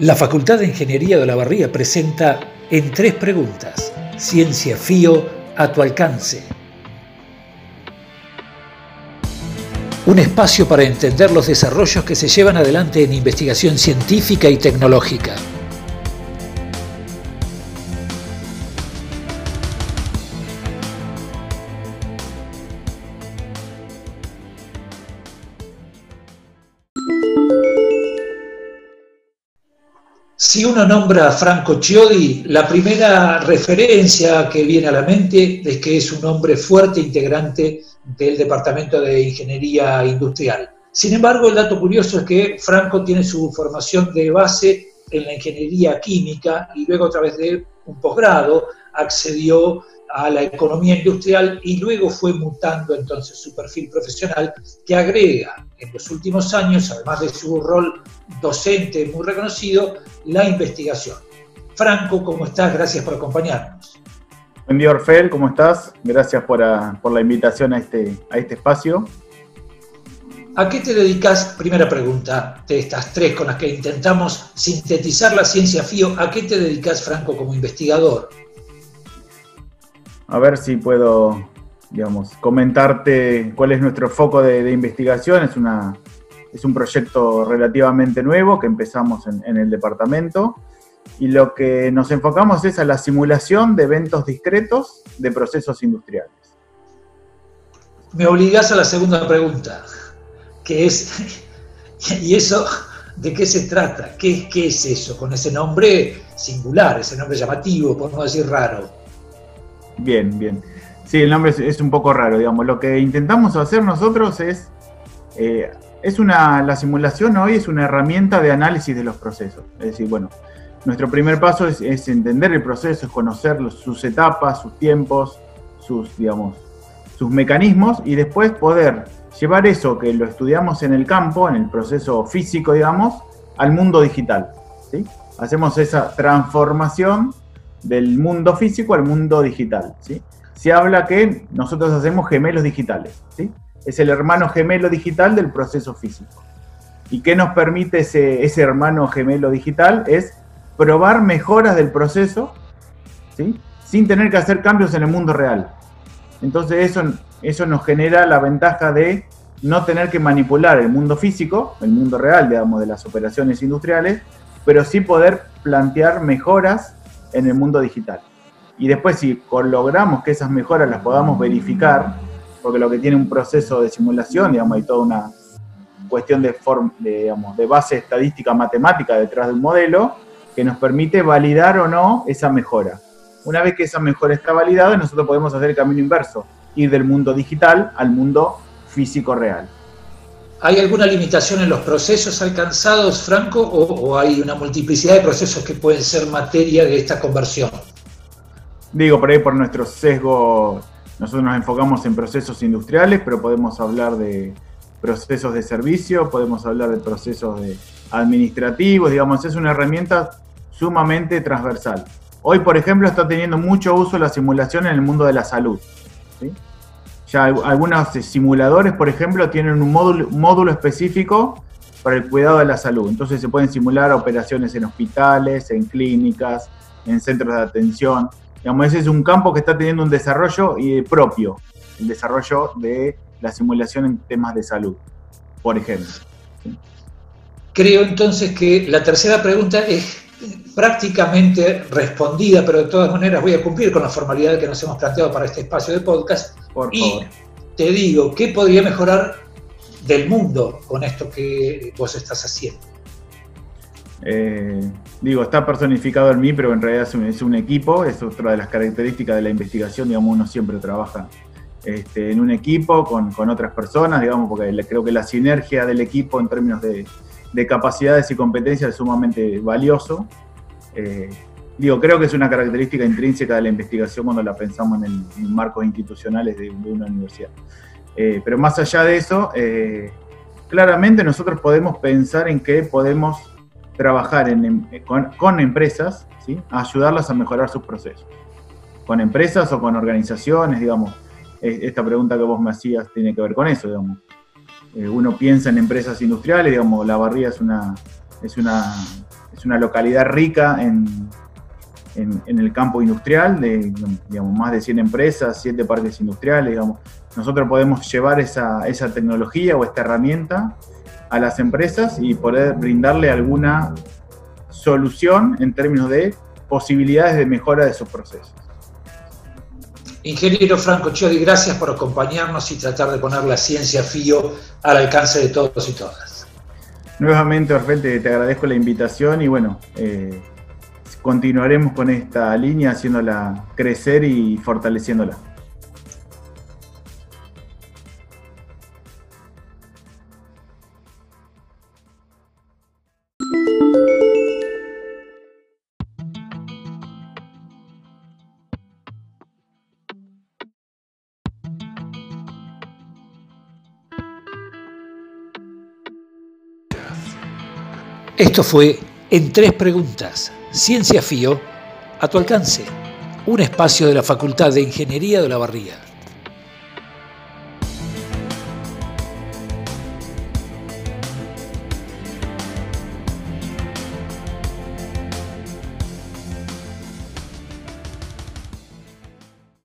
La Facultad de Ingeniería de la Barría presenta en tres preguntas, Ciencia FIO a tu alcance. Un espacio para entender los desarrollos que se llevan adelante en investigación científica y tecnológica. Si uno nombra a Franco Chiodi, la primera referencia que viene a la mente es que es un hombre fuerte integrante del Departamento de Ingeniería Industrial. Sin embargo, el dato curioso es que Franco tiene su formación de base en la ingeniería química y luego a través de un posgrado accedió a la economía industrial y luego fue mutando entonces su perfil profesional que agrega en los últimos años, además de su rol docente muy reconocido, la investigación. Franco, ¿cómo estás? Gracias por acompañarnos. Buen día, Orfel, ¿cómo estás? Gracias por, ah, por la invitación a este, a este espacio. ¿A qué te dedicas? Primera pregunta de estas tres con las que intentamos sintetizar la ciencia FIO. ¿A qué te dedicas, Franco, como investigador? A ver si puedo, digamos, comentarte cuál es nuestro foco de, investigación. Es, una, es un proyecto relativamente nuevo que empezamos en, el departamento y lo que nos enfocamos es a la simulación de eventos discretos de procesos industriales. Me obligas a la segunda pregunta, que es, ¿y eso de qué se trata? ¿Qué, qué es eso? Con ese nombre singular, ese nombre llamativo, podemos decir raro. Bien, bien. Sí, el nombre es, un poco raro, digamos. Lo que intentamos hacer nosotros es, eh, es una, la simulación hoy es una herramienta de análisis de los procesos. Es decir, bueno, nuestro primer paso es, entender el proceso, es conocer sus etapas, sus tiempos, sus, digamos, sus mecanismos y después poder llevar eso que lo estudiamos en el campo, en el proceso físico, digamos, al mundo digital. ¿sí? Hacemos esa transformación del mundo físico al mundo digital. ¿sí? Se habla que nosotros hacemos gemelos digitales. ¿sí? Es el hermano gemelo digital del proceso físico. ¿Y qué nos permite ese, ese hermano gemelo digital? Es probar mejoras del proceso ¿sí? sin tener que hacer cambios en el mundo real. Entonces eso, eso nos genera la ventaja de no tener que manipular el mundo físico, el mundo real, digamos, de las operaciones industriales, pero sí poder plantear mejoras en el mundo digital. Y después si logramos que esas mejoras las podamos verificar, porque lo que tiene un proceso de simulación, digamos, hay toda una cuestión de, digamos, de base estadística matemática detrás de un modelo que nos permite validar o no esa mejora. Una vez que esa mejora está validada, nosotros podemos hacer el camino inverso, ir del mundo digital al mundo físico real. ¿Hay alguna limitación en los procesos alcanzados, Franco, o, hay una multiplicidad de procesos que pueden ser materia de esta conversión? Digo, por ahí por nuestro sesgo, nosotros nos enfocamos en procesos industriales, pero podemos hablar de procesos de servicio, podemos hablar de procesos administrativos, digamos, es una herramienta sumamente transversal. Hoy, por ejemplo, está teniendo mucho uso la simulación en el mundo de la salud. ¿sí? Ya algunos simuladores, por ejemplo, tienen un módulo, específico para el cuidado de la salud. Entonces se pueden simular operaciones en hospitales, en clínicas, en centros de atención. Digamos, ese es un campo que está teniendo un desarrollo propio, el desarrollo de la simulación en temas de salud, por ejemplo. Creo entonces que la tercera pregunta es prácticamente respondida, pero de todas maneras voy a cumplir con la formalidad que nos hemos planteado para este espacio de podcast. Por y te digo, ¿qué podría mejorar del mundo con esto que vos estás haciendo? Eh, digo, está personificado en mí, pero en realidad es un, equipo, es otra de las características de la investigación, digamos, uno siempre trabaja este, en un equipo con, otras personas, digamos, porque creo que la sinergia del equipo en términos de, de capacidades y competencias es sumamente valioso. Eh, digo, creo que es una característica intrínseca de la investigación cuando la pensamos en, marcos institucionales de, una universidad. Eh, pero más allá de eso, eh, claramente nosotros podemos pensar en que podemos trabajar con, empresas, ¿sí? ayudarlas a mejorar sus procesos. Con empresas o con organizaciones, digamos. Esta pregunta que vos me hacías tiene que ver con eso, digamos. uno piensa en empresas industriales, digamos, la barría es una, es una es una localidad rica en, en, el campo industrial, de digamos, más de 100 empresas, 7 parques industriales, digamos. Nosotros podemos llevar esa, esa tecnología o esta herramienta a las empresas y poder brindarle alguna solución en términos de posibilidades de mejora de sus procesos. Ingeniero Franco Chiodi, gracias por acompañarnos y tratar de poner la ciencia FIO al alcance de todos y todas. Nuevamente, Orfel, te, agradezco la invitación y bueno, eh, continuaremos con esta línea haciéndola crecer y fortaleciéndola. Esto fue En Tres Preguntas, Ciencia FIO, a tu alcance, un espacio de la Facultad de Ingeniería de la Barría.